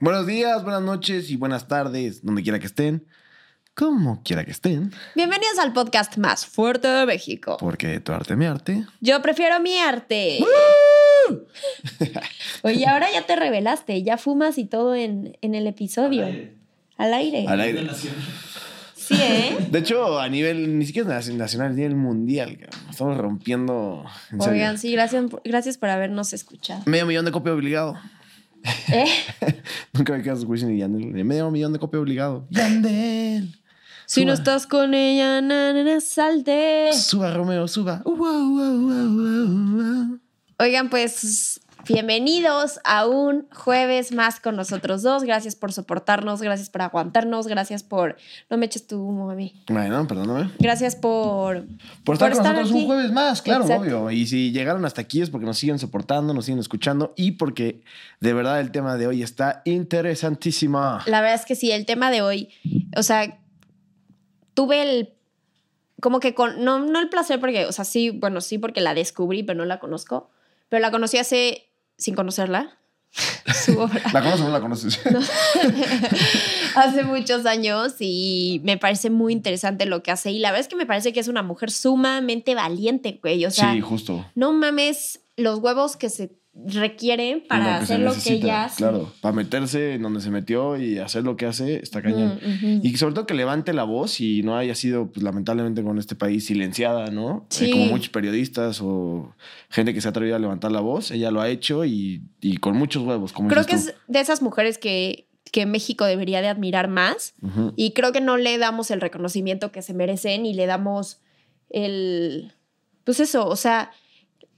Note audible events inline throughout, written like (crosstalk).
Buenos días, buenas noches y buenas tardes, donde quiera que estén, como quiera que estén, Bienvenidos al podcast más fuerte de México. porque tu arte, mi arte. Yo prefiero mi arte. (laughs) Oye, ahora ya te revelaste, ya fumas y todo en, en el episodio. Al aire. Al aire. Sí, ¿eh? De hecho, a nivel, ni siquiera nac- nacional, a nivel mundial, estamos rompiendo. en serio. Oigan, sí, gracias, gracias por habernos escuchado. Medio millón de copia obligado. ¿Eh? (laughs) Nunca me quedas Wisin y Yandel. Medio millón de copia obligado. Yandel. Si no estás con ella, na, na, na, salte. Suba, Romeo, suba. Uh, uh, uh, uh, uh, uh. Oigan, pues bienvenidos a un jueves más con nosotros dos. Gracias por soportarnos, gracias por aguantarnos, gracias por... No me eches tu humo a mí. Bueno, perdóname. Gracias por... Por estar con nosotros aquí. un jueves más, claro, Exacto. obvio. Y si llegaron hasta aquí es porque nos siguen soportando, nos siguen escuchando y porque de verdad el tema de hoy está interesantísimo. La verdad es que sí, el tema de hoy, o sea, tuve el, como que con, no, no el placer porque, o sea, sí, bueno, sí porque la descubrí, pero no la conozco, pero la conocí hace, sin conocerla, (laughs) su obra, ¿La conoces o no la conoces? (laughs) (laughs) hace muchos años y me parece muy interesante lo que hace y la verdad es que me parece que es una mujer sumamente valiente, güey, o sea, sí, justo. no mames los huevos que se requieren para hacer lo que ella hace. Claro, para meterse en donde se metió y hacer lo que hace, está cañón. Ujú, ujú. Y sobre todo que levante la voz y no haya sido, pues lamentablemente con este país, silenciada, ¿no? Eh, Sí. como muchos periodistas o gente que se ha atrevido a levantar la voz, ella lo ha hecho y, y con muchos huevos, como Creo que es de esas mujeres que, que México debería de admirar más y creo que no le damos el reconocimiento que se merecen y le damos el... Pues eso, o sea,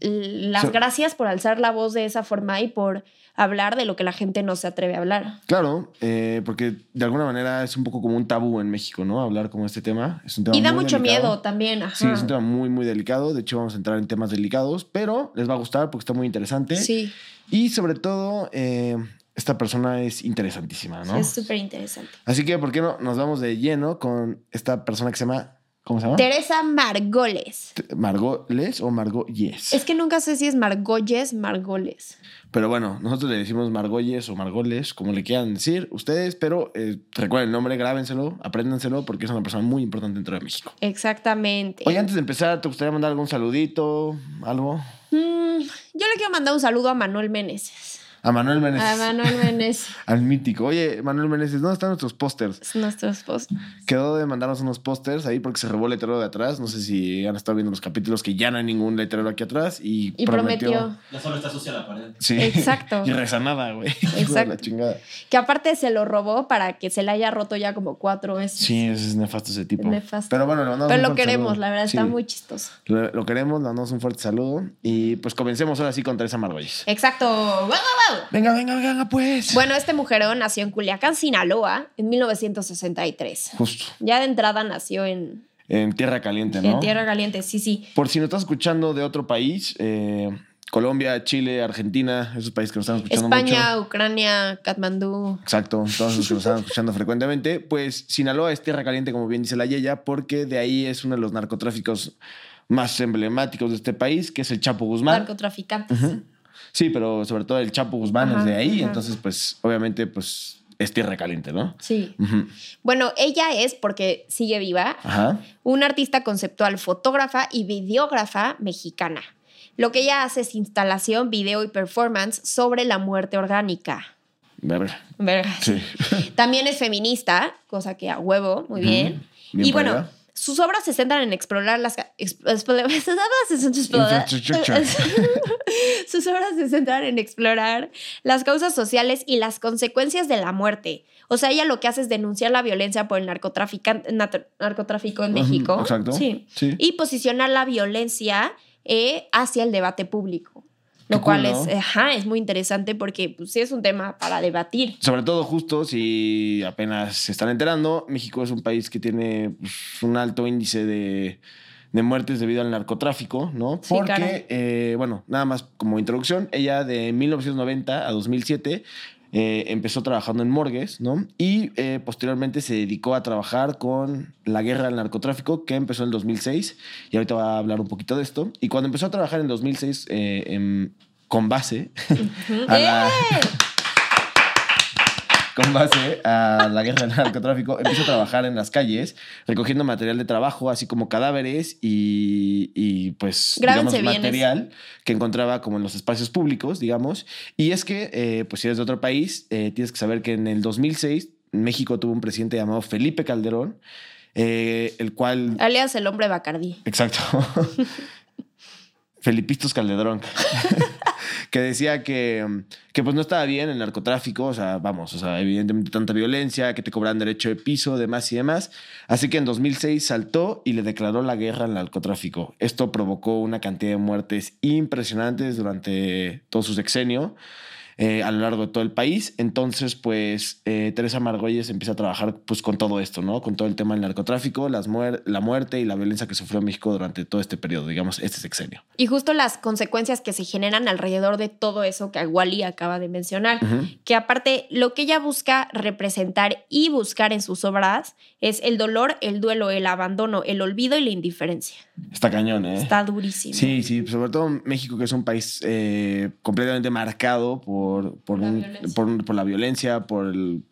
las So- gracias por alzar la voz de esa forma y por hablar de lo que la gente no se atreve a hablar. Claro, eh, porque de alguna manera es un poco como un tabú en México, ¿no? Hablar como este tema. Es un tema Y da muy mucho delicado. miedo también. Ajá. Sí, es un tema muy, muy delicado. De hecho, vamos a entrar en temas delicados, pero les va a gustar porque está muy interesante. Sí, Y sobre todo, eh, esta persona es interesantísima, ¿no? es súper interesante. Así que, ¿por qué no nos vamos de lleno con esta persona que se llama. ¿Cómo se llama? Teresa Margoles. Margot Les o Margot Yes. Es que nunca sé si es Margolles, Margoles. Pero bueno, nosotros le decimos Margolles o Margoles, como le quieran decir ustedes, pero eh, recuerden el nombre, grábenselo, apréndanselo, porque es una persona muy importante dentro de México. Exactamente. Oye, antes de empezar, ¿te gustaría mandar algún saludito? ¿Algo? Mm, yo le quiero mandar un saludo a Manuel Meneses. A Manuel Meneses. A Manuel Meneses. (laughs) Al mítico. Oye, Manuel Meneses, ¿dónde están nuestros pósters? Es nuestro esposo. Quedó de mandarnos unos pósters ahí porque se robó el letrero de atrás. No sé si han estado viendo los capítulos que ya no hay ningún letrero aquí atrás. Y, Y prometió. Ya solo está sucia la pared. Sí. Exacto. (laughs) y rezanada, güey. (laughs) Exacto. La chingada. Que aparte se lo robó para que se le haya roto ya como cuatro veces. Sí, ese es nefasto ese tipo. Es nefasto. Pero bueno, le mandamos Pero un lo queremos, saludo. la verdad, Sí, está muy chistoso. Lo, lo queremos, le mandamos un fuerte saludo. Y pues comencemos ahora sí con Teresa Margolles. Exacto. ¡Guau, guau, Venga, venga, venga, pues. Bueno, este mujerón nació en Culiacán, Sinaloa, en 1963. Justo. Ya de entrada nació en, En Tierra Caliente, ¿no? en Tierra Caliente, sí, sí. Por si nos estás escuchando de otro país, eh, Colombia, Chile, Argentina, esos países que nos están escuchando España, mucho. Ucrania, Katmandú. Exacto, todos los que nos están escuchando frecuentemente. Pues Sinaloa es tierra caliente, como bien dice la Yeya, porque de ahí es uno de los narcotráficos más emblemáticos de este país, que es el Chapo Guzmán. narcotraficantes. Sí, pero sobre todo el Chapo Guzmán Ajá, es de ahí, ajá. entonces pues obviamente pues es tierra caliente, ¿no? Sí. Bueno, ella es, porque sigue viva, Ajá. una artista conceptual, fotógrafa y videógrafa mexicana. Lo que ella hace es instalación, video y performance sobre la muerte orgánica. Verga. Verga. Sí. (laughs) También es feminista, cosa que a huevo, muy bien. Bien y bueno, allá. Sus obras se centran en explorar las... (laughs) (laughs) sus obras se centran en explorar las causas sociales y las consecuencias de la muerte. O sea, ella lo que hace es denunciar la violencia por el narcotráfico en México. exacto. Sí. Sí. Y posicionar la violencia eh, hacia el debate público. Lo cual cool, ¿no? es, ajá, es muy interesante porque pues, sí es un tema para debatir. Sobre todo justo si apenas se están enterando, México es un país que tiene pues, un alto índice de, de muertes debido al narcotráfico, ¿no? Sí. Porque, eh, bueno, nada más como introducción, ella de 1990 a 2007 eh, empezó trabajando en morgues, ¿no? Y eh, posteriormente se dedicó a trabajar con la guerra del narcotráfico, que empezó en 2006, y ahorita va a hablar un poquito de esto. Y cuando empezó a trabajar en 2006 eh, en- con base a la con base a la guerra del narcotráfico, empezó a trabajar en las calles, recogiendo material de trabajo, así como cadáveres y, y, pues, Grábense digamos, material que encontraba como en los espacios públicos, digamos. Y es que, eh, pues, si eres de otro país, eh, tienes que saber que en el 2006 México tuvo un presidente llamado Felipe Calderón, eh, el cual... Alias el hombre Bacardí. Exacto. (laughs) Felipistos Calderón. (laughs) que decía que, que pues no estaba bien el narcotráfico, o sea, vamos, o sea, evidentemente tanta violencia, que te cobran derecho de piso, demás y demás. Así que en 2006 saltó y le declaró la guerra al narcotráfico. Esto provocó una cantidad de muertes impresionantes durante todo su sexenio. Eh, a lo largo de todo el país. Entonces, pues, eh, Teresa Margolles empieza a trabajar pues, con todo esto, ¿no? Con todo el tema del narcotráfico, las muer la muerte y la violencia que sufrió México durante todo este periodo, digamos, este sexenio. Y justo las consecuencias que se generan alrededor de todo eso que Wally acaba de mencionar. Que aparte, lo que ella busca representar y buscar en sus obras es el dolor, el duelo, el abandono, el olvido y la indiferencia. Está cañón, ¿eh? Está durísimo. Sí, sí, sobre todo México, que es un país eh, completamente marcado por, por, La un- violencia. por- por la violencia, por el-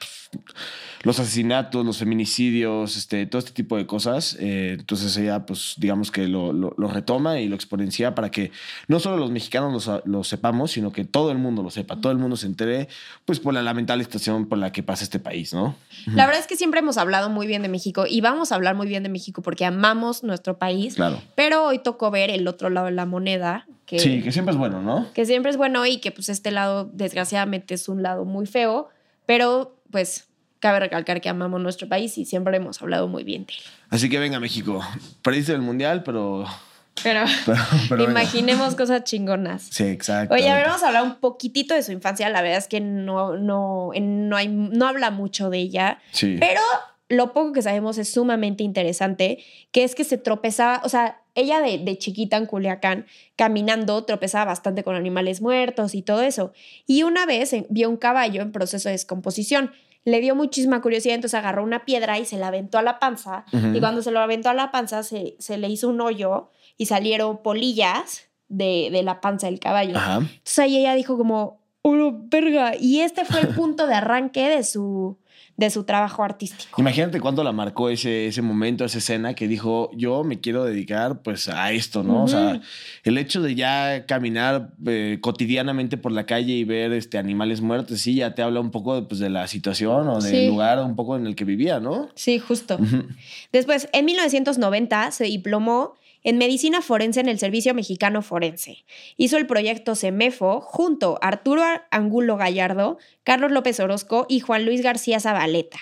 los asesinatos, los feminicidios, este, todo este tipo de cosas. Eh, entonces ella, pues, digamos que lo, lo- lo retoma y lo exponencia para que no solo los mexicanos lo, lo sepamos, sino que todo el mundo lo sepa, todo el mundo se entere, pues, por la lamentable situación por la que pasa este país, ¿no? La verdad es que siempre hemos hablado muy bien de México y vamos a hablar muy bien de México porque amamos nuestro país. Claro. Pero hoy tocó ver el otro lado de la moneda, que, Sí, que siempre es bueno, ¿no? que siempre es bueno y que pues este lado desgraciadamente es un lado muy feo, pero pues cabe recalcar que amamos nuestro país y siempre hemos hablado muy bien de él. Así que venga, México. Perdiste el mundial, pero. Pero, (laughs) pero, pero venga. imaginemos cosas chingonas. Sí, exacto. Oye, a ver, vamos a hablar un poquitito de su infancia. La verdad es que no, no, no, hay, no habla mucho de ella, Sí. pero lo poco que sabemos es sumamente interesante, que es que se tropezaba, o sea, ella de, de chiquita en Culiacán, caminando, tropezaba bastante con animales muertos y todo eso. Y una vez eh, vio un caballo en proceso de descomposición. Le dio muchísima curiosidad, entonces agarró una piedra y se la aventó a la panza. Y cuando se lo aventó a la panza, se, se le hizo un hoyo y salieron polillas de, de la panza del caballo. Ajá. Entonces ahí ella dijo como, ¡oh, verga! Y este fue el (laughs) punto de arranque de su, de su trabajo artístico. Imagínate cuánto la marcó ese, ese momento, esa escena que dijo, yo me quiero dedicar pues a esto, ¿no? O sea, el hecho de ya caminar eh, cotidianamente por la calle y ver este, animales muertos, sí, ya te habla un poco pues, de la situación o del Sí. lugar un poco en el que vivía, ¿no? Sí, justo. Después, en 1990 se diplomó en medicina forense en el Servicio Mexicano Forense. Hizo el proyecto CEMEFO junto a Arturo Angulo Gallardo, Carlos López Orozco y Juan Luis García Zabaleta.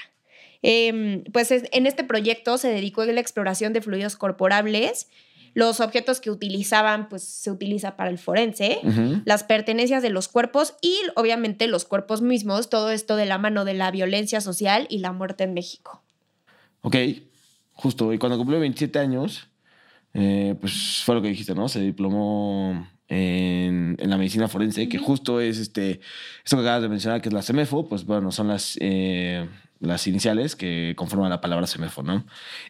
Em, pues es- en este proyecto se dedicó a la exploración de fluidos corporales. Los objetos que utilizaban, pues se utiliza para el forense. Las pertenencias de los cuerpos y obviamente los cuerpos mismos, todo esto de la mano de la violencia social y la muerte en México. Ok, justo. Y cuando cumplió 27 años, eh, pues fue lo que dijiste, ¿no? Se diplomó en, en la medicina forense, que justo es este, esto que acabas de mencionar, que es la CEMEFO, pues bueno, son las, eh, las iniciales que conforman la palabra CEMEFO, ¿no?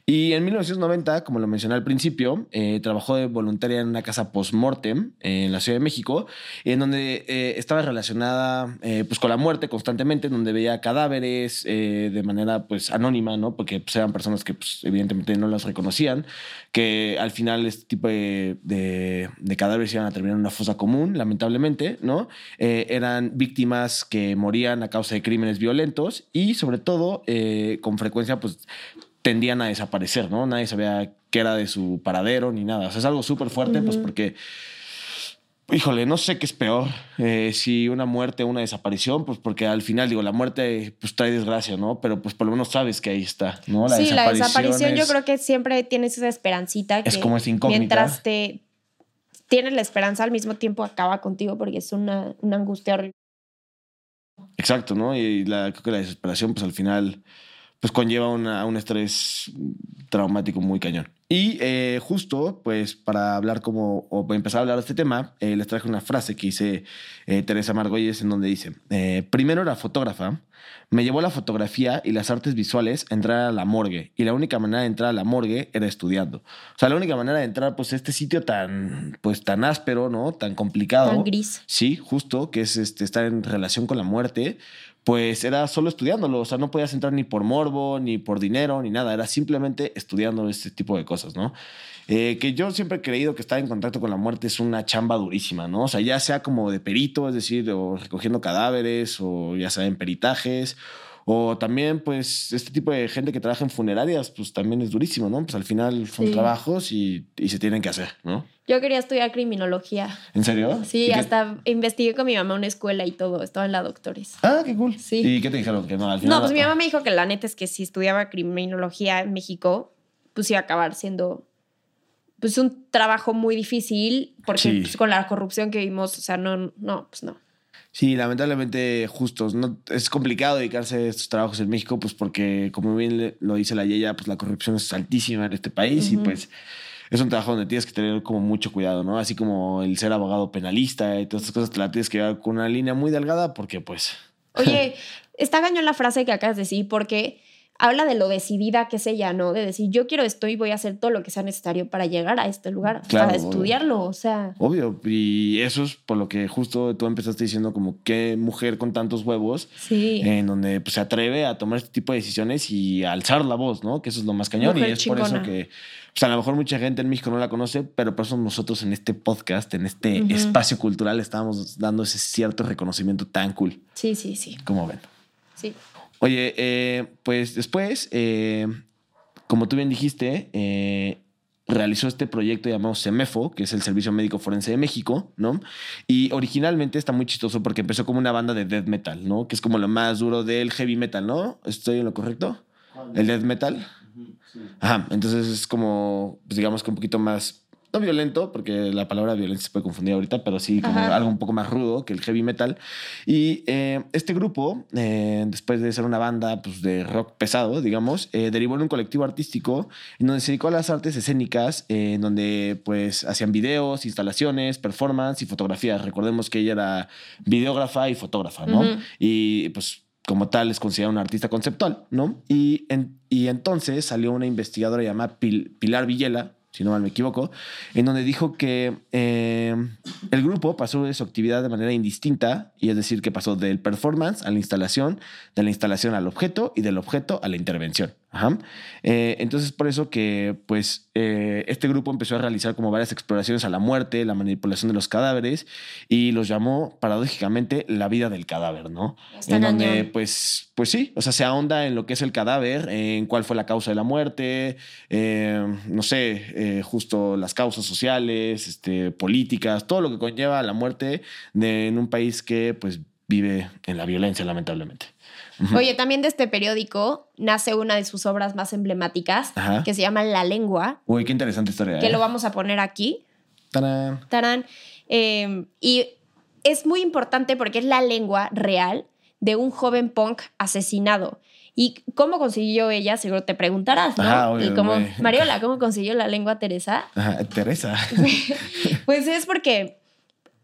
Y en 1990, como lo mencioné al principio, eh, trabajó de voluntaria en una casa post-mortem en la Ciudad de México, en donde eh, estaba relacionada eh, pues con la muerte constantemente, en donde veía cadáveres de manera pues anónima, ¿no? Porque pues, eran personas que pues, evidentemente no las reconocían, que al final este tipo de, de- de cadáveres iban a terminar en una fosa común, lamentablemente, ¿no? Eran víctimas que morían a causa de crímenes violentos y sobre todo eh, con frecuencia pues tendían a desaparecer, ¿no? Nadie sabía qué era de su paradero ni nada. O sea, es algo súper fuerte, pues porque, híjole, no sé qué es peor, eh, si una muerte o una desaparición, pues porque al final, digo, la muerte pues trae desgracia, ¿no? Pero pues por lo menos sabes que ahí está, ¿no? sí, la desaparición yo es- creo que siempre tienes esa esperancita que Es como incógnita. mientras te tienes la esperanza al mismo tiempo acaba contigo porque es una, una angustia horrible. Exacto, ¿no? Y la, creo que la desesperación, pues al final, pues conlleva una, un estrés traumático muy cañón. Y eh, justo, pues para hablar como, o empezar a hablar de este tema, eh, les traje una frase que dice eh, Teresa Margolles en donde dice, primero era fotógrafa, me llevó la fotografía y las artes visuales a entrar a la morgue. Y la única manera de entrar a la morgue era estudiando. O sea, la única manera de entrar, pues, a este sitio tan, pues, tan áspero, ¿no? Tan complicado. Tan gris. Sí, justo, que es este, estar en relación con la muerte, pues era solo estudiándolo, o sea, no podías entrar ni por morbo, ni por dinero, ni nada, era simplemente estudiando este tipo de cosas, ¿no? Eh, que yo siempre he creído que estar en contacto con la muerte es una chamba durísima, ¿no? O sea, ya sea como de perito, es decir, o recogiendo cadáveres, o ya sea en peritajes, o también, pues, este tipo de gente que trabaja en funerarias, pues también es durísimo, ¿no? Pues al final son trabajos y, y, se tienen que hacer, ¿no? Yo quería estudiar criminología. ¿En serio? Sí, hasta investigué con mi mamá una escuela y todo. Estaba en la doctores. Ah, qué cool. Sí. ¿Y qué te dijeron? Que no, al final. No, pues mi mamá me dijo que la neta es que si estudiaba criminología en México, pues iba a acabar siendo pues un trabajo muy difícil porque pues, con la corrupción que vimos, o sea, no, no, pues no. Sí, lamentablemente, justos. No, es complicado dedicarse a estos trabajos en México, pues porque, como bien lo dice la Yeya, pues la corrupción es altísima en este país y pues es un trabajo donde tienes que tener como mucho cuidado, ¿no? Así como el ser abogado penalista y todas estas cosas te la tienes que llevar con una línea muy delgada porque pues... Oye, (laughs) está cañón la frase que acabas de decir porque habla de lo decidida que es ella, ¿no? De decir, yo quiero esto y voy a hacer todo lo que sea necesario para llegar a este lugar, para estudiarlo, o sea. Obvio, y eso es por lo que justo tú empezaste diciendo como qué mujer con tantos huevos, sí. en donde pues, se atreve a tomar este tipo de decisiones y a alzar la voz, ¿no? Que eso es lo más cañón y es por eso que pues a lo mejor mucha gente en México no la conoce, pero por eso nosotros en este podcast, en este espacio cultural, estamos dando ese cierto reconocimiento tan cool. Sí, sí, sí. Como ven. Sí. Oye, eh, pues después, eh, como tú bien dijiste, eh, realizó este proyecto llamado CEMEFO, que es el Servicio Médico Forense de México, ¿no? Y originalmente está muy chistoso porque empezó como una banda de death metal, ¿no? Que es como lo más duro del heavy metal, ¿no? ¿Estoy en lo correcto? El death metal. Ajá, entonces es como, pues digamos que un poquito más no violento, porque la palabra violencia se puede confundir ahorita, pero sí como algo un poco más rudo que el heavy metal. Y eh, este grupo, eh, después de ser una banda pues, de rock pesado, digamos, eh, derivó en un colectivo artístico en donde se dedicó a las artes escénicas, en donde pues hacían videos, instalaciones, performance y fotografías. Recordemos que ella era videógrafa y fotógrafa, ¿no? Y pues como tal es considerada una artista conceptual, ¿no? Y, y entonces salió una investigadora llamada Pilar Villela, si no mal me equivoco, en donde dijo que eh, el grupo pasó de su actividad de manera indistinta, y es decir, que pasó del performance a la instalación, de la instalación al objeto y del objeto a la intervención. Ajá. Eh, entonces, por eso que, pues, eh, este grupo empezó a realizar como varias exploraciones a la muerte, la manipulación de los cadáveres, y los llamó, paradójicamente, la vida del cadáver, ¿no? en donde, pues, pues sí, o sea, se ahonda en lo que es el cadáver, en cuál fue la causa de la muerte, eh, no sé, justo las causas sociales, este, políticas, todo lo que conlleva la muerte de, en un país que, pues, vive en la violencia, lamentablemente. Oye, también de este periódico nace una de sus obras más emblemáticas, que se llama La Lengua. Uy, qué interesante historia. Que lo ¿eh? vamos a poner aquí. Tarán. Tarán. Em, y es muy importante porque es la lengua real de un joven punk asesinado. ¿Y cómo consiguió ella? Seguro te preguntarás, ¿no? y como, Mariola, ¿cómo consiguió la lengua Teresa? Teresa. (laughs) pues es porque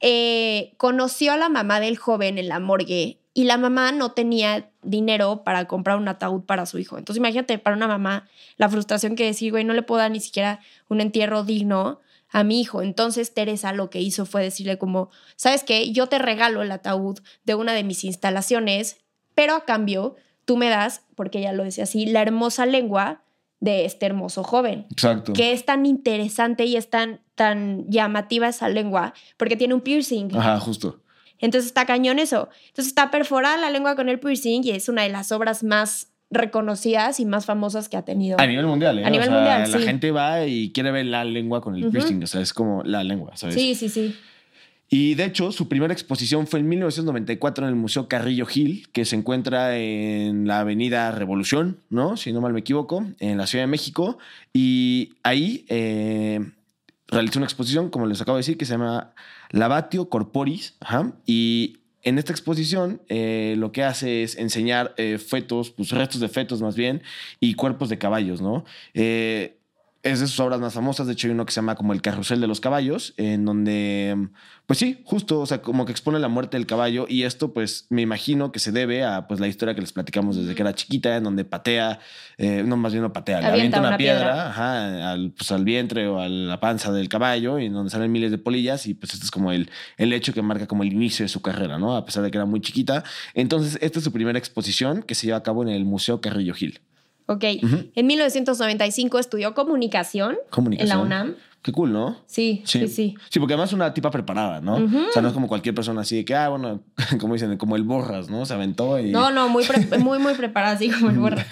eh, conoció a la mamá del joven en la morgue y la mamá no tenía dinero para comprar un ataúd para su hijo. Entonces imagínate para una mamá la frustración que decir, güey, no le puedo dar ni siquiera un entierro digno a mi hijo. Entonces Teresa lo que hizo fue decirle como, ¿sabes qué? Yo te regalo el ataúd de una de mis instalaciones, pero a cambio tú me das, porque ella lo decía así, la hermosa lengua de este hermoso joven. Exacto. Que es tan interesante y es tan, tan llamativa esa lengua, porque tiene un piercing. Ajá, justo. Entonces está cañón eso. Entonces está perforada la lengua con el piercing y es una de las obras más reconocidas y más famosas que ha tenido. A nivel mundial, ¿eh? A nivel mundial, La gente va y quiere ver la lengua con el piercing, o sea, es como la lengua, ¿sabes? Sí, sí, sí. Y de hecho, su primera exposición fue en 1994 en el Museo Carrillo Gil, que se encuentra en la Avenida Revolución, ¿no? Si no mal me equivoco, en la Ciudad de México. Y ahí eh, realizó una exposición, como les acabo de decir, que se llama Lavatio Corporis, y en esta exposición eh, lo que hace es enseñar eh, fetos, pues restos de fetos más bien, y cuerpos de caballos, ¿no? Eh, es de sus obras más famosas. De hecho, hay uno que se llama como El Carrusel de los Caballos, en donde, pues sí, justo, o sea, como que expone la muerte del caballo. Y esto, pues, me imagino que se debe a pues la historia que les platicamos desde que era chiquita, en donde patea, eh, no, más bien no patea, le Avienta avienta una, una piedra, piedra. ajá, al, pues, al vientre o a la panza del caballo, y en donde salen miles de polillas. Y pues, este es como el, el hecho que marca como el inicio de su carrera, ¿no? A pesar de que era muy chiquita. Entonces, esta es su primera exposición que se lleva a cabo en el Museo Carrillo Gil. Ok. Ujú. En 1995 estudió comunicación, Comunicación. en la UNAM. Qué cool, ¿no? Sí, sí, sí. Sí, porque además es una tipa preparada, ¿no? O sea, no es como cualquier persona así de que, ah, bueno, (laughs) como dicen, como el borras, ¿no? Se aventó y. No, no, muy, (laughs) muy, muy preparada, así como el borra.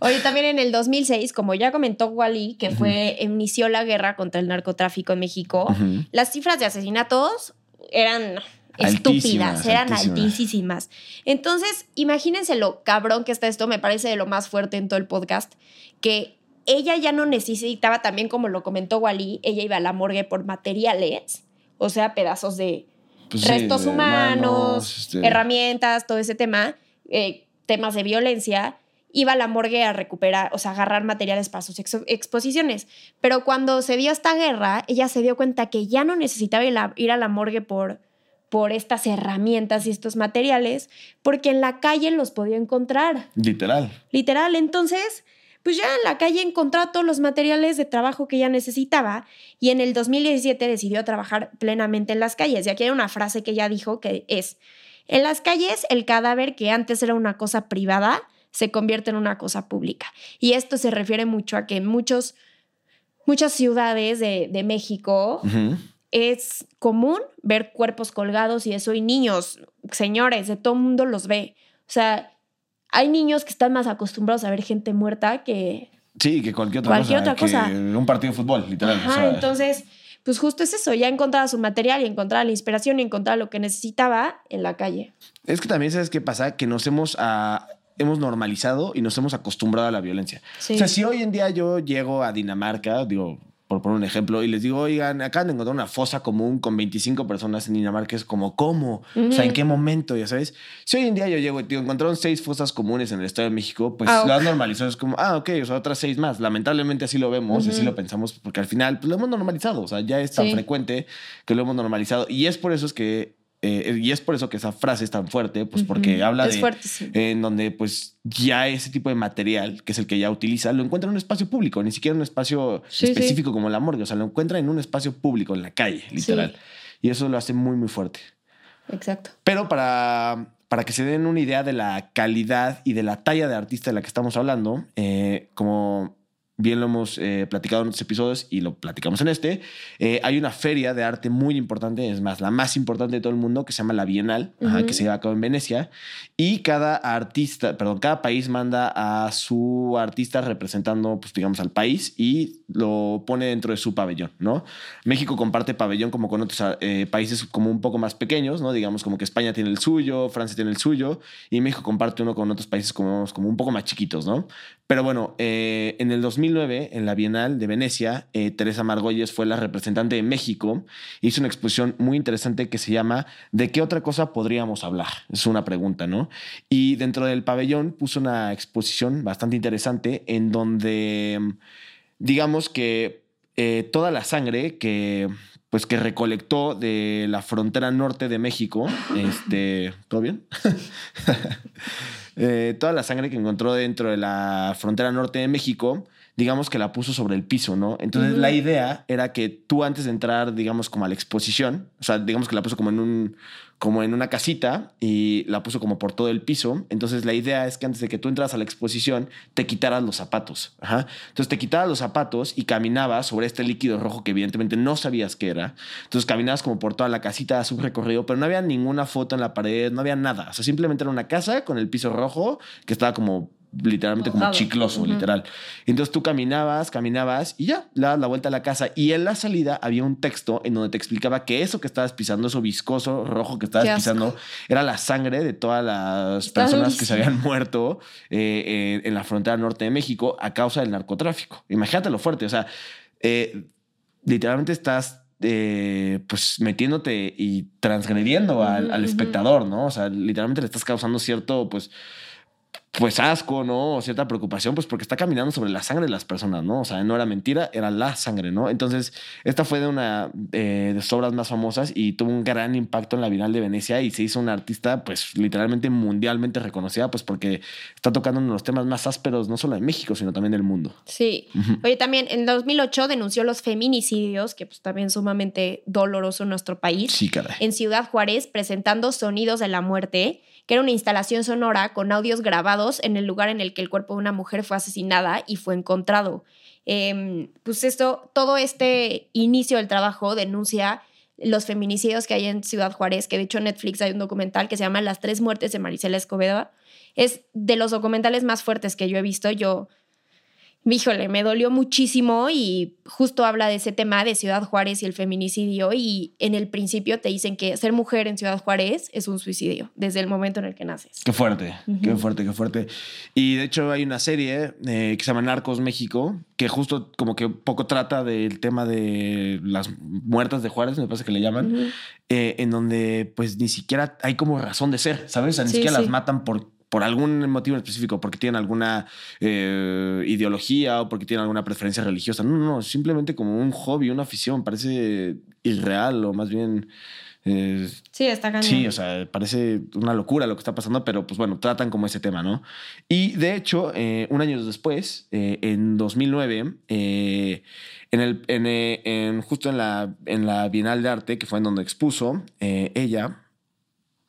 Oye, también en el 2006, como ya comentó Wally, que fue, inició la guerra contra el narcotráfico en México, las cifras de asesinatos eran Altísimas, estúpidas, eran altísimas. altísimas. Entonces, imagínense lo cabrón que está esto, me parece de lo más fuerte en todo el podcast, que ella ya no necesitaba también, como lo comentó Wally, ella iba a la morgue por materiales, o sea, pedazos de Pues sí, restos de humanos, este, herramientas, todo ese tema, eh, temas de violencia, iba a la morgue a recuperar, o sea, agarrar materiales para sus exposiciones. Pero cuando se dio esta guerra, ella se dio cuenta que ya no necesitaba ir a, ir a la morgue por, por estas herramientas y estos materiales, porque en la calle los podía encontrar, Literal. literal. Entonces, pues ya en la calle encontró todos los materiales de trabajo que ella necesitaba y en el 2017 decidió trabajar plenamente en las calles. Y aquí hay una frase que ella dijo que es, en las calles el cadáver que antes era una cosa privada se convierte en una cosa pública. Y esto se refiere mucho a que en muchos, muchas ciudades de, de México. Es común ver cuerpos colgados y eso, y niños, señores, de todo mundo los ve. O sea, hay niños que están más acostumbrados a ver gente muerta que... Sí, que cualquier otra Cualquier cosa. otra cosa. que Un partido de fútbol, literal. Ajá, o sea, entonces, pues justo es eso, ya encontraba su material y encontraba la inspiración y encontraba lo que necesitaba en la calle. Es que también, ¿sabes qué pasa? Que nos hemos, ah, hemos normalizado y nos hemos acostumbrado a la violencia. Sí. O sea, si hoy en día yo llego a Dinamarca, digo, por poner un ejemplo, y les digo, oigan, acaban de encontrar una fosa común con 25 personas en Dinamarca, es como, ¿cómo? O sea, ¿en qué momento? Ya sabes. Si hoy en día yo llego y digo, encontraron seis fosas comunes en el Estado de México, pues Ah, lo han normalizado. Es como, ah, ok, o sea, otras seis más. Lamentablemente así lo vemos y así Ujú. lo pensamos, porque al final, pues lo hemos normalizado. O sea, ya es tan Sí. frecuente que lo hemos normalizado. Y es por eso es que. Eh, y es por eso que esa frase es tan fuerte, pues porque habla Es de fuertísimo. en donde pues ya ese tipo de material, que es el que ya utiliza, lo encuentra en un espacio público, ni siquiera en un espacio Sí, sí. específico como la morgue, o sea, lo encuentra en un espacio público, en la calle, literal. Sí. Y eso lo hace muy, muy fuerte. Exacto. Pero para, para que se den una idea de la calidad y de la talla de artista de la que estamos hablando, eh, como bien lo hemos eh, platicado en otros episodios y lo platicamos en este, eh, hay una feria de arte muy importante, es más, la más importante de todo el mundo, que se llama la Bienal, ajá, Ujú. que se lleva a cabo en Venecia, y cada artista, perdón, cada país manda a su artista representando, pues digamos, al país y lo pone dentro de su pabellón, ¿no? México comparte pabellón como con otros eh, países como un poco más pequeños, ¿no? Digamos como que España tiene el suyo, Francia tiene el suyo, y México comparte uno con otros países como, como un poco más chiquitos, ¿no? Pero bueno, eh, en el 2009, en la Bienal de Venecia, eh, Teresa Margolles fue la representante de México. Hizo una exposición muy interesante que se llama ¿De qué otra cosa podríamos hablar? Es una pregunta, ¿no? Y dentro del pabellón puso una exposición bastante interesante en donde, digamos que eh, toda la sangre que pues que recolectó de la frontera norte de México, este, ¿todo bien? (laughs) Eh, toda la sangre que encontró dentro de la frontera norte de México, digamos que la puso sobre el piso, ¿no? Entonces la idea era que tú antes de entrar, digamos, como a la exposición, o sea, digamos que la puso como en un, como en una casita y la puso como por todo el piso. Entonces la idea es que antes de que tú entras a la exposición, te quitaras los zapatos. Ajá. Entonces te quitabas los zapatos y caminabas sobre este líquido rojo que evidentemente no sabías qué era. Entonces caminabas como por toda la casita, haz un recorrido, pero no había ninguna foto en la pared, no había nada. O sea, simplemente era una casa con el piso rojo que estaba como literalmente como Mojado. chicloso, Ujú. literal. Entonces tú caminabas, caminabas y ya, le dabas la vuelta a la casa. Y en la salida había un texto en donde te explicaba que eso que estabas pisando, eso viscoso rojo que estabas pisando, era la sangre de todas las personas que se habían muerto eh, eh, en la frontera norte de México a causa del narcotráfico. Imagínate lo fuerte, o sea, eh, literalmente estás eh, pues metiéndote y transgrediendo al, al espectador, ¿no? O sea, literalmente le estás causando cierto, pues, pues asco, ¿no? O cierta preocupación, pues porque está caminando sobre la sangre de las personas, ¿no? O sea, no era mentira, era la sangre, ¿no? Entonces, esta fue de una eh, de sus obras más famosas y tuvo un gran impacto en la Bienal de Venecia y se hizo una artista, pues, literalmente mundialmente reconocida, pues porque está tocando uno de los temas más ásperos, no solo de México, sino también del mundo. Sí. Oye, también en 2008 denunció los feminicidios, que pues también sumamente doloroso en nuestro país. Sí, caray. En Ciudad Juárez, presentando Sonidos de la Muerte que era una instalación sonora con audios grabados en el lugar en el que el cuerpo de una mujer fue asesinada y fue encontrado. Eh, pues esto, todo este inicio del trabajo denuncia los feminicidios que hay en Ciudad Juárez, que de hecho en Netflix hay un documental que se llama Las tres muertes de Marisela Escobedo. Es de los documentales más fuertes que yo he visto. Yo híjole, me dolió muchísimo y justo habla de ese tema de Ciudad Juárez y el feminicidio y en el principio te dicen que ser mujer en Ciudad Juárez es un suicidio desde el momento en el que naces. Qué fuerte, qué fuerte, qué fuerte. Y de hecho hay una serie eh, que se llama Narcos México que justo como que poco trata del tema de las muertas de Juárez, me parece que le llaman, eh, en donde pues ni siquiera hay como razón de ser, ¿sabes? O sea, ni Sí, siquiera sí. las matan por por algún motivo específico, porque tienen alguna eh, ideología o porque tienen alguna preferencia religiosa. No, no, no, simplemente como un hobby, una afición. Parece irreal o más bien... eh, Sí, está cañón. Sí, o sea, parece una locura lo que está pasando, pero pues bueno, tratan como ese tema, ¿no? Y de hecho, eh, un año después, eh, en 2009, eh, en el, en, en- justo en la, en la Bienal de Arte, que fue en donde expuso, ella,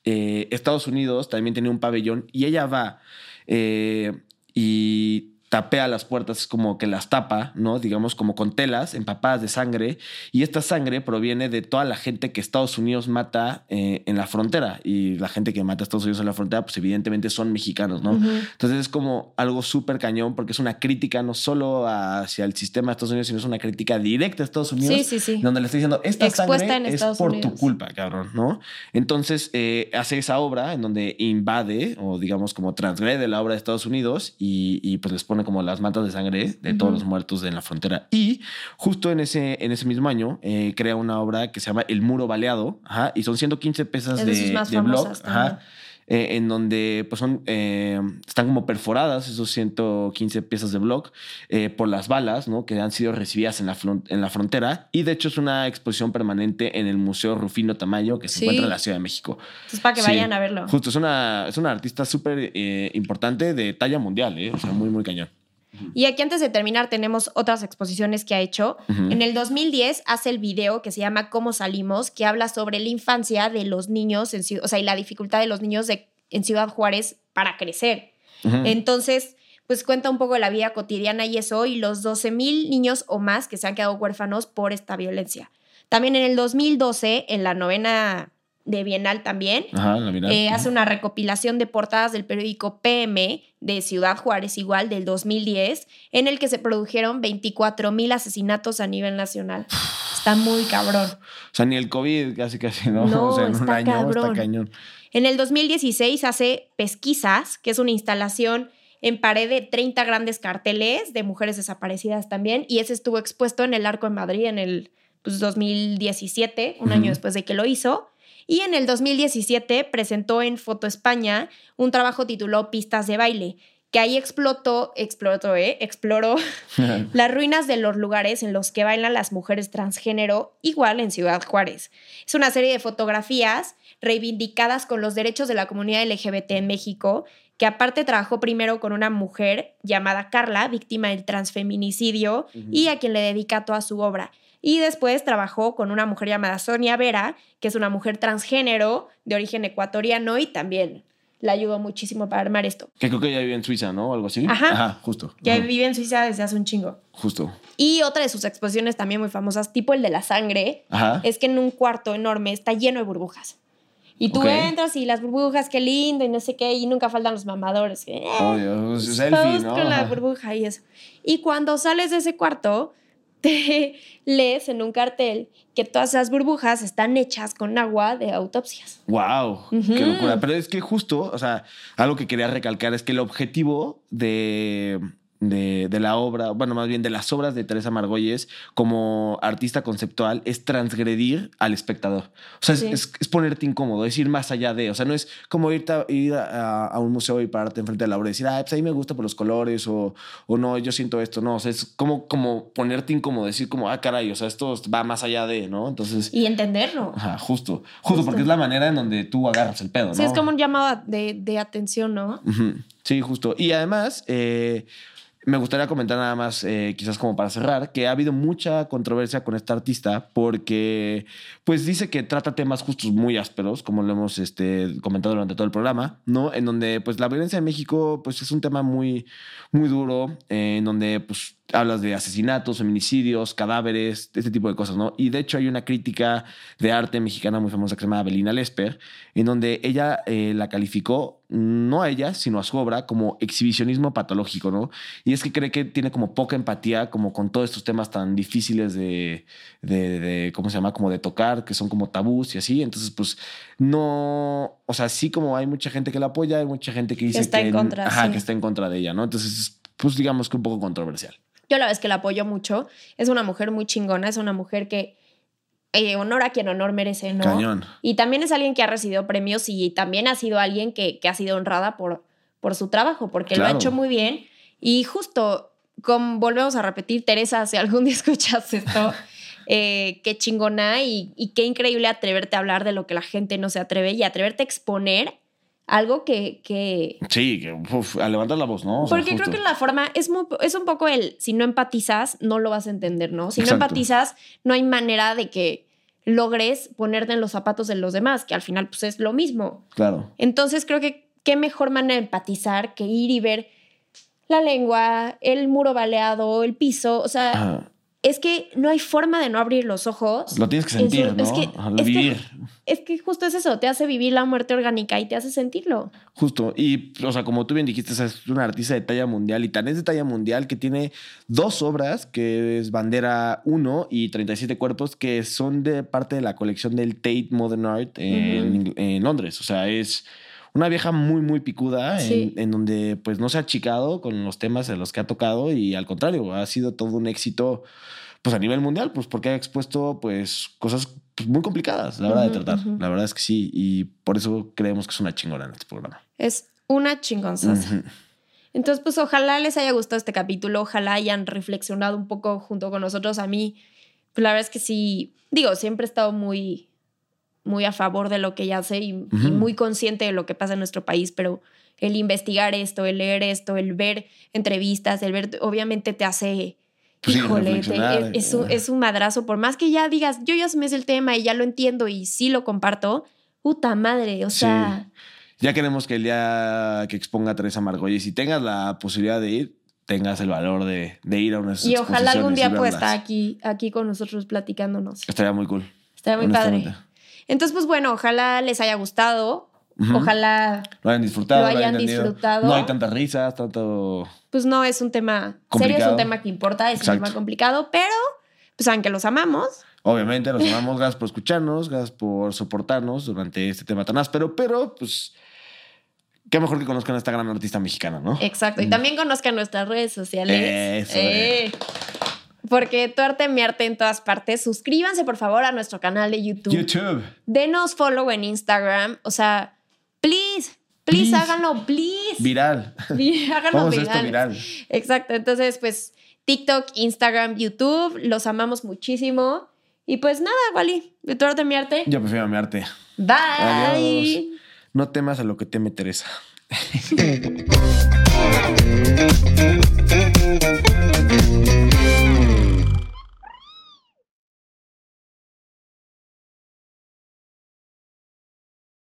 eh, Estados Unidos también tenía un pabellón y ella va eh, y tapea las puertas, como que las tapa, ¿no? Digamos, como con telas empapadas de sangre. Y esta sangre proviene de toda la gente que Estados Unidos mata eh, en la frontera. Y la gente que mata a Estados Unidos en la frontera, pues evidentemente son mexicanos, ¿no? Entonces es como algo súper cañón porque es una crítica no solo hacia el sistema de Estados Unidos, sino es una crítica directa a Estados Unidos. Sí, sí, sí. Donde le estoy diciendo, esta Expuesta sangre en es Estados por tu culpa, cabrón, ¿no? Entonces eh, hace esa obra en donde invade o digamos como transgrede la obra de Estados Unidos y, y, pues les pone como las mantas de sangre de todos los muertos en la frontera. Y justo en ese, en ese mismo año eh, crea una obra que se llama El Muro Baleado, ajá, y son 115 piezas Es de de, famosas ajá. Eh, en donde pues son, eh, están como perforadas esos 115 piezas de block eh, por las balas, ¿no? Que han sido recibidas en la, en la frontera. Y de hecho es una exposición permanente en el Museo Rufino Tamayo que se Sí. encuentra en la Ciudad de México. Entonces, para que Sí. vayan a verlo. Justo, es una, es una artista súper eh, importante de talla mundial. O sea, muy, muy cañón. Y aquí antes de terminar tenemos otras exposiciones que ha hecho. En el 2010 hace el video que se llama Cómo salimos, que habla sobre la infancia de los niños, en, o sea, y la dificultad de los niños de, en Ciudad Juárez para crecer. Entonces, pues cuenta un poco de la vida cotidiana y eso, y los 12 mil niños o más que se han quedado huérfanos por esta violencia. También en el 2012, en la novena de Bienal también, Ajá, la mirada. eh, hace una recopilación de portadas del periódico PM de Ciudad Juárez, igual del 2010, en el que se produjeron 24 mil asesinatos a nivel nacional. Está muy cabrón. O sea, ni el COVID casi, casi, ¿no? No, (laughs) o sea, en un año cabrón. está cañón. En el 2016 hace Pesquisas, que es una instalación en pared de 30 grandes carteles de mujeres desaparecidas también, y ese estuvo expuesto en el Arco en Madrid en el pues, 2017, un año después de que lo hizo. Y en el 2017 presentó en Foto España un trabajo titulado Pistas de baile, que ahí explotó, explotó, ¿eh? exploró (laughs) las ruinas de los lugares en los que bailan las mujeres transgénero, igual en Ciudad Juárez. Es una serie de fotografías reivindicadas con los derechos de la comunidad LGBT en México, que aparte trabajó primero con una mujer llamada Carla, víctima del transfeminicidio, y a quien le dedica toda su obra. Y después trabajó con una mujer llamada Sonia Vera, que es una mujer transgénero de origen ecuatoriano y también le ayudó muchísimo para armar esto. Que creo que ella vive en Suiza, ¿no? O algo así. Ajá. justo. Que Ajá, vive en Suiza desde hace un chingo. Justo. Y otra de sus exposiciones también muy famosas, tipo el de la sangre, Ajá. es que en un cuarto enorme está lleno de burbujas. Y tú Ok. entras y las burbujas, qué lindo y no sé qué, y nunca faltan los mamadores. que, eh, con la Ajá. burbuja y eso. Y cuando sales de ese cuarto, te (laughs) lees en un cartel que todas esas burbujas están hechas con agua de autopsias. Wow, qué locura. Pero es que justo, o sea, algo que quería recalcar es que el objetivo de, de, de la obra, bueno, más bien de las obras de Teresa Margolles como artista conceptual es transgredir al espectador. O sea, es- Sí. es, es ponerte incómodo, es ir más allá de, o sea, no es como irte a, ir a, a un museo y pararte enfrente de la obra y decir, ah, pues ahí me gusta por los colores o, o no, yo siento esto, no, o sea, es como, como ponerte incómodo, decir como, ah, caray, o sea, esto va más allá de, ¿no? Entonces... Y entenderlo. Ajá, justo, justo, Justo. porque es la manera en donde tú agarras el pedo, ¿no? Sí, es como un llamado de, de atención, ¿no? Sí, justo. Y además, eh, me gustaría comentar nada más, eh, quizás como para cerrar, que ha habido mucha controversia con esta artista porque, pues, dice que trata temas justos muy ásperos, como lo hemos este, comentado durante todo el programa, ¿no? En donde, pues, la violencia en México, pues, es un tema muy, muy duro, eh, en donde, pues, hablas de asesinatos, feminicidios, cadáveres, este tipo de cosas, ¿no? Y de hecho hay una crítica de arte mexicana muy famosa que se llama Belina Lesper, en donde ella eh, la calificó, no a ella, sino a su obra, como exhibicionismo patológico, ¿no? Y es que cree que tiene como poca empatía como con todos estos temas tan difíciles de, de, de, ¿cómo se llama? Como de tocar, que son como tabús y así. Entonces, pues, no, o sea, sí como hay mucha gente que la apoya, hay mucha gente que dice está en que, contra, ajá, sí. que está en contra de ella, ¿no? Entonces, pues digamos que un poco controversial. Yo la es que la apoyo mucho. Es una mujer muy chingona, es una mujer que eh, honor a quien honor merece, ¿no? Cañón. Y también es alguien que ha recibido premios y también ha sido alguien que, que ha sido honrada por, por su trabajo, porque lo ha Claro. hecho muy bien. Y justo, como volvemos a repetir, Teresa, si algún día (laughs) escuchas esto, eh, qué chingona y, y qué increíble atreverte a hablar de lo que la gente no se atreve y atreverte a exponer algo que... que... Sí, que uf, a levantar la voz, ¿no? O sea, Porque creo que la forma es, muy- es un poco el, si no empatizas, no lo vas a entender, ¿no? Si Exacto. no empatizas, no hay manera de que logres ponerte en los zapatos de los demás, que al final pues es lo mismo. Claro. Entonces creo que qué mejor manera de empatizar que ir y ver la lengua, el muro baleado, el piso, o sea, Ajá. Es que no hay forma de no abrir los ojos. Lo tienes que su- sentir, ¿no? es que- Ajá, es que- vivir. Es que justo es eso, te hace vivir la muerte orgánica y te hace sentirlo. Justo. Y, o sea, como tú bien dijiste, es una artista de talla mundial y tan es de talla mundial que tiene dos obras, que es Bandera 1 y 37 cuerpos, que son de parte de la colección del Tate Modern Art en, en Londres. O sea, es una vieja muy, muy picuda Sí. en, en donde pues no se ha achicado con los temas en los que ha tocado y al contrario, ha sido todo un éxito pues a nivel mundial, pues porque ha expuesto pues cosas pues, muy complicadas, la verdad, de tratar. La verdad es que sí, y por eso creemos que es una chingona en este programa. Es una chingonzaza. Ujú. Entonces, pues ojalá les haya gustado este capítulo, ojalá hayan reflexionado un poco junto con nosotros. A mí, pues la verdad es que sí, digo, siempre he estado muy, muy a favor de lo que ella hace y, muy consciente de lo que pasa en nuestro país, pero el investigar esto, el leer esto, el ver entrevistas, el ver, obviamente te hace... Pues Híjole, te- es, es un, eh. es un madrazo. Por más que ya digas, yo ya se me es el tema y ya lo entiendo y sí lo comparto, puta madre, o Sí. sea, Ya queremos que el día que exponga a Teresa Margolles, si tengas la posibilidad de ir, tengas el valor de, de ir a unas y ojalá algún día pueda estar aquí, aquí con nosotros platicándonos. Estaría muy cool. Estaría muy padre. Entonces, pues bueno, ojalá les haya gustado. Ojalá, Lo hayan disfrutado. lo hayan disfrutado. No hay tantas risas, tanto. pues no es un tema serio, es un tema que importa, es Exacto. un tema complicado, pero pues saben que los amamos. Obviamente, los amamos. Gracias por escucharnos, gracias por soportarnos durante este tema tan áspero, pero pues. Qué mejor que conozcan a esta gran artista mexicana, ¿no? Exacto. Y Mm. también conozcan nuestras redes sociales. Eso, Eh, Porque tu arte, mi arte en todas partes. Suscríbanse, por favor, a nuestro canal de YouTube. YouTube. Denos follow en Instagram. O sea, please, please, Please. háganlo, please. Viral. (laughs) háganlo Vamos a esto viral. viral. Exacto, entonces pues TikTok, Instagram, YouTube, los amamos muchísimo. Y pues nada, Wally, de tu arte, mi arte. Yo prefiero mi arte. Bye. Adiós. No temas a lo que teme Teresa. (laughs)